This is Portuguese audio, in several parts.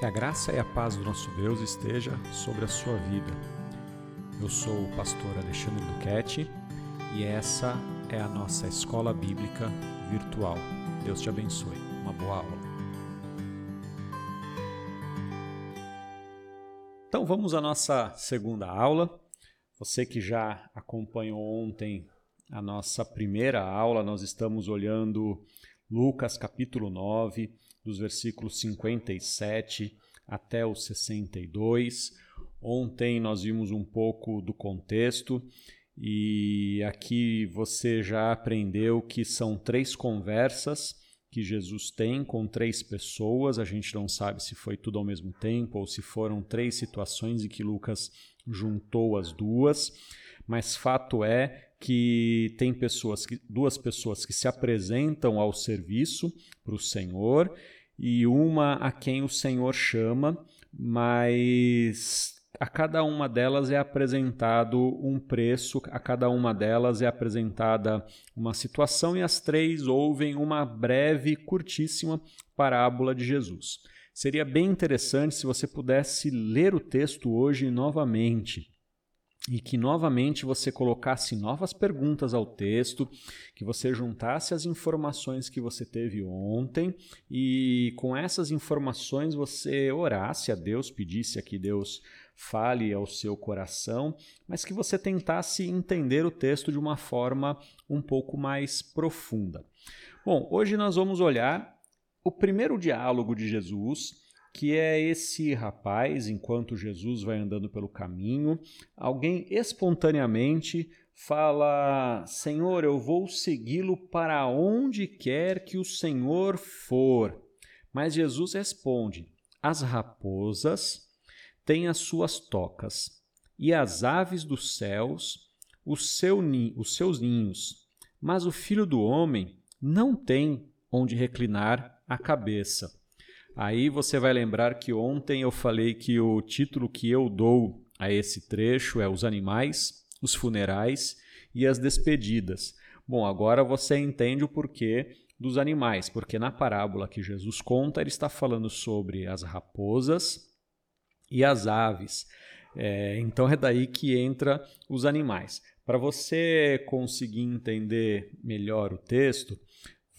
Que a graça e a paz do nosso Deus esteja sobre a sua vida. Eu sou o pastor Alexandre Duquette e essa é a nossa escola bíblica virtual. Deus te abençoe. Uma boa aula. Então vamos à nossa segunda aula. Você que já acompanhou ontem a nossa primeira aula, nós estamos olhando Lucas capítulo 9 dos versículos 57 até o 62. Ontem nós vimos um pouco do contexto e aqui você já aprendeu que são três conversas que Jesus tem com três pessoas. A gente não sabe se foi tudo ao mesmo tempo ou se foram três situações em que Lucas juntou as duas, mas fato é que tem pessoas que, duas pessoas que se apresentam ao serviço para o Senhor e uma a quem o Senhor chama, mas a cada uma delas é apresentado um preço, a cada uma delas é apresentada uma situação e as três ouvem uma breve, curtíssima parábola de Jesus. Seria bem interessante se você pudesse ler o texto hoje novamente e que novamente você colocasse novas perguntas ao texto, que você juntasse as informações que você teve ontem e com essas informações você orasse a Deus, pedisse a que Deus fale ao seu coração, mas que você tentasse entender o texto de uma forma um pouco mais profunda. Bom, hoje nós vamos olhar o primeiro diálogo de Jesus que é esse rapaz, enquanto Jesus vai andando pelo caminho, alguém espontaneamente fala: Senhor, eu vou segui-lo para onde quer que o Senhor for. Mas Jesus responde: As raposas têm as suas tocas, e as aves dos céus os, seu, os seus ninhos, mas o filho do homem não tem onde reclinar a cabeça. Aí você vai lembrar que ontem eu falei que o título que eu dou a esse trecho é Os Animais, os Funerais e as Despedidas. Bom, agora você entende o porquê dos animais, porque na parábola que Jesus conta, ele está falando sobre as raposas e as aves. É, então é daí que entra os animais. Para você conseguir entender melhor o texto,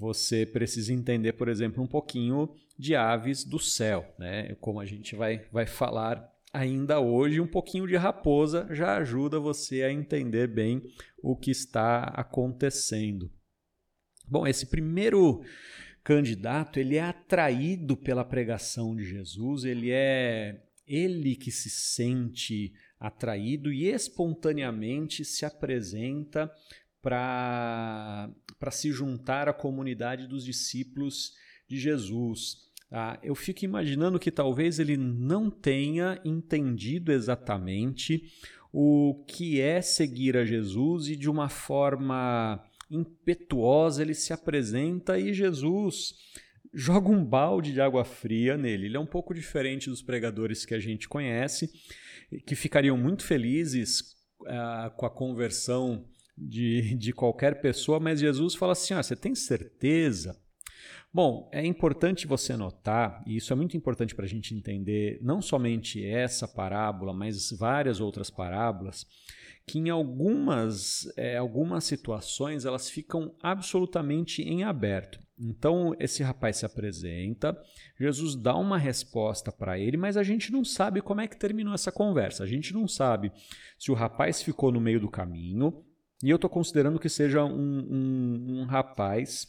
você precisa entender, por exemplo, um pouquinho de aves do céu, né? Como a gente vai, vai falar ainda hoje, um pouquinho de raposa já ajuda você a entender bem o que está acontecendo. Bom, esse primeiro candidato, ele é atraído pela pregação de Jesus, ele é ele que se sente atraído e espontaneamente se apresenta para se juntar à comunidade dos discípulos de Jesus. Ah, eu fico imaginando que talvez ele não tenha entendido exatamente o que é seguir a Jesus e de uma forma impetuosa ele se apresenta e Jesus joga um balde de água fria nele. Ele é um pouco diferente dos pregadores que a gente conhece, que ficariam muito felizes ah, com a conversão de, de qualquer pessoa, mas Jesus fala assim: ah, você tem certeza? Bom, é importante você notar, e isso é muito importante para a gente entender não somente essa parábola, mas várias outras parábolas, que em algumas, é, algumas situações elas ficam absolutamente em aberto. Então, esse rapaz se apresenta, Jesus dá uma resposta para ele, mas a gente não sabe como é que terminou essa conversa. A gente não sabe se o rapaz ficou no meio do caminho, e eu estou considerando que seja um, um, um rapaz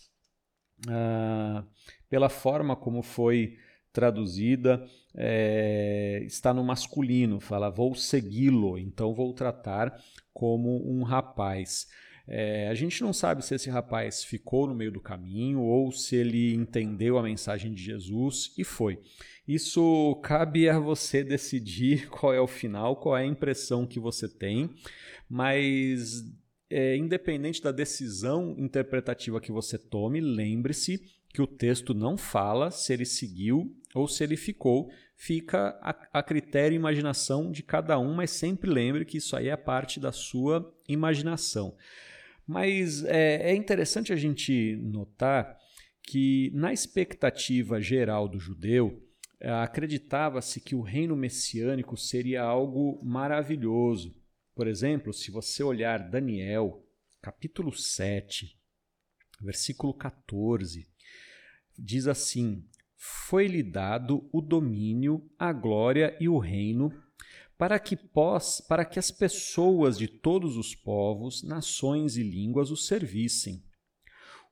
ah, pela forma como foi traduzida, é, está no masculino, fala vou segui-lo, então vou tratar como um rapaz. É, a gente não sabe se esse rapaz ficou no meio do caminho ou se ele entendeu a mensagem de Jesus e foi. Isso cabe a você decidir qual é o final, qual é a impressão que você tem, mas é, independente da decisão interpretativa que você tome, lembre-se que o texto não fala se ele seguiu ou se ele ficou, fica a, a critério e imaginação de cada um, mas sempre lembre que isso aí é parte da sua imaginação. Mas é, é interessante a gente notar que, na expectativa geral do judeu, acreditava-se que o reino messiânico seria algo maravilhoso. Por exemplo, se você olhar Daniel, capítulo 7, versículo 14, diz assim: Foi-lhe dado o domínio, a glória e o reino, para que, pós, para que as pessoas de todos os povos, nações e línguas o servissem.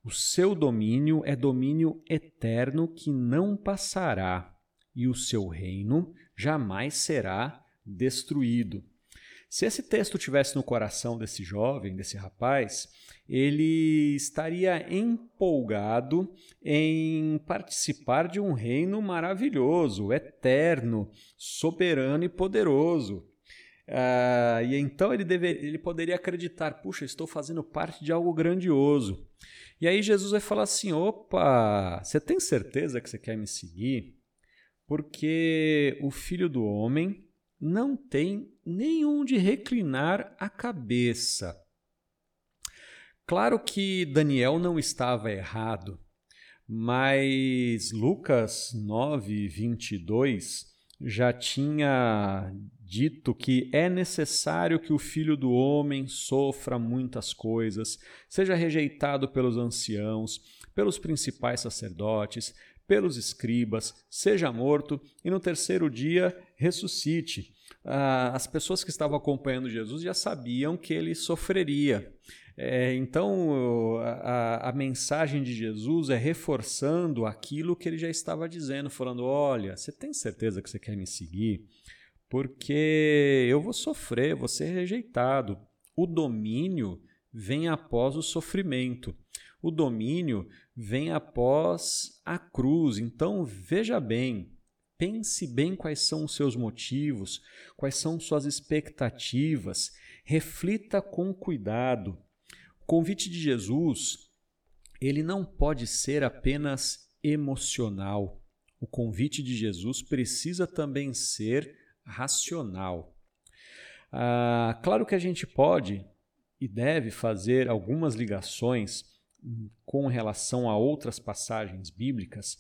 O seu domínio é domínio eterno que não passará, e o seu reino jamais será destruído. Se esse texto tivesse no coração desse jovem, desse rapaz, ele estaria empolgado em participar de um reino maravilhoso, eterno, soberano e poderoso. Ah, e então ele, deve, ele poderia acreditar: puxa, estou fazendo parte de algo grandioso. E aí Jesus vai falar assim: opa, você tem certeza que você quer me seguir? Porque o filho do homem não tem nenhum de reclinar a cabeça. Claro que Daniel não estava errado, mas Lucas 9, 22 já tinha dito que é necessário que o filho do homem sofra muitas coisas, seja rejeitado pelos anciãos, pelos principais sacerdotes, pelos escribas, seja morto e no terceiro dia ressuscite. Ah, as pessoas que estavam acompanhando Jesus já sabiam que ele sofreria. É, então, a, a, mensagem de Jesus é reforçando aquilo que ele já estava dizendo, falando: olha, você tem certeza que você quer me seguir? Porque eu vou sofrer, vou ser rejeitado. O domínio vem após o sofrimento. O domínio vem após a cruz. Então, veja bem, pense bem quais são os seus motivos, quais são suas expectativas, reflita com cuidado. O convite de Jesus, ele não pode ser apenas emocional. O convite de Jesus precisa também ser racional. Ah, claro que a gente pode e deve fazer algumas ligações com relação a outras passagens bíblicas,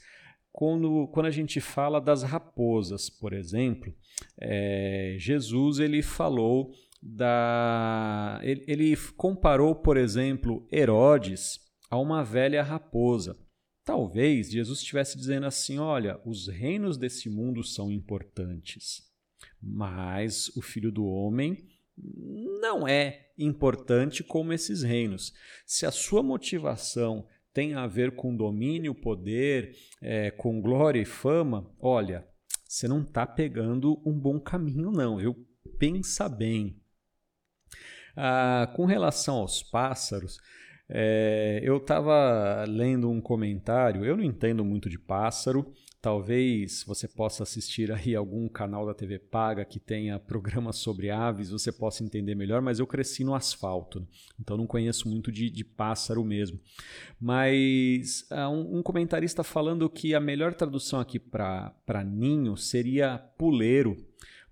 quando, quando a gente fala das raposas, por exemplo, é, Jesus ele falou da. Ele, ele comparou, por exemplo, Herodes a uma velha raposa. Talvez Jesus estivesse dizendo assim: olha, os reinos desse mundo são importantes, mas o filho do homem não é importante como esses reinos. Se a sua motivação tem a ver com domínio, poder, é, com glória e fama, olha, você não está pegando um bom caminho, não, viu? Pensa bem. Ah, com relação aos pássaros, é, eu estava lendo um comentário, eu não entendo muito de pássaro, Talvez você possa assistir aí algum canal da TV paga que tenha programas sobre aves, você possa entender melhor, mas eu cresci no asfalto, então não conheço muito de, de pássaro mesmo. Mas uh, um, um, comentarista falando que a melhor tradução aqui para ninho seria puleiro,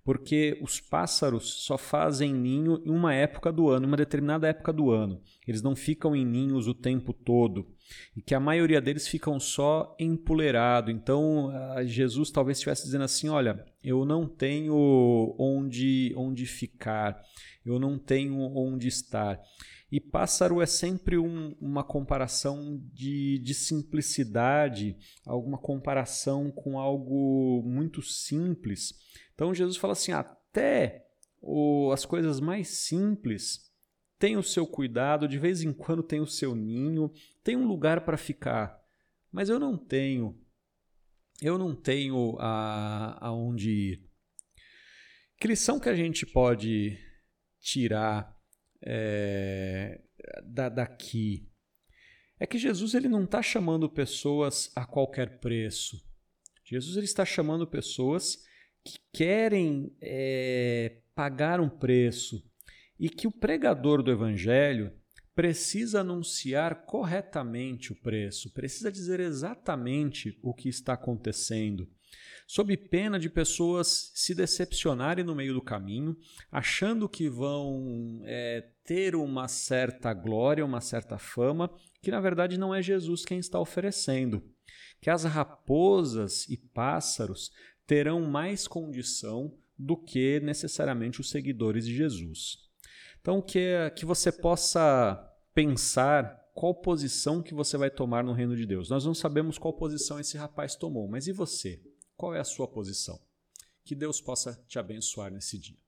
porque os pássaros só fazem ninho em uma época do ano, uma determinada época do ano. Eles não ficam em ninhos o tempo todo e que a maioria deles ficam só empoleirado. Então, Jesus talvez estivesse dizendo assim: olha, eu não tenho onde, onde ficar, eu não tenho onde estar. E pássaro é sempre um, uma comparação de, de simplicidade, alguma comparação com algo muito simples. Então Jesus fala assim: até o, as coisas mais simples tem o seu cuidado, de vez em quando tem o seu ninho, tem um lugar para ficar. Mas eu não tenho. Eu não tenho a, aonde ir. Que lição que a gente pode tirar é, da, daqui? É que Jesus ele não está chamando pessoas a qualquer preço. Jesus ele está chamando pessoas que querem é, pagar um preço, e que o pregador do evangelho precisa anunciar corretamente o preço, precisa dizer exatamente o que está acontecendo, sob pena de pessoas se decepcionarem no meio do caminho, achando que vão é, ter uma certa glória, uma certa fama, que na verdade não é Jesus quem está oferecendo. que as raposas e pássaros terão mais condição do que necessariamente os seguidores de Jesus. Então, que, que você possa pensar qual posição que você vai tomar no reino de Deus. Nós não sabemos qual posição esse rapaz tomou, mas e você? Qual é a sua posição? Que Deus possa te abençoar nesse dia.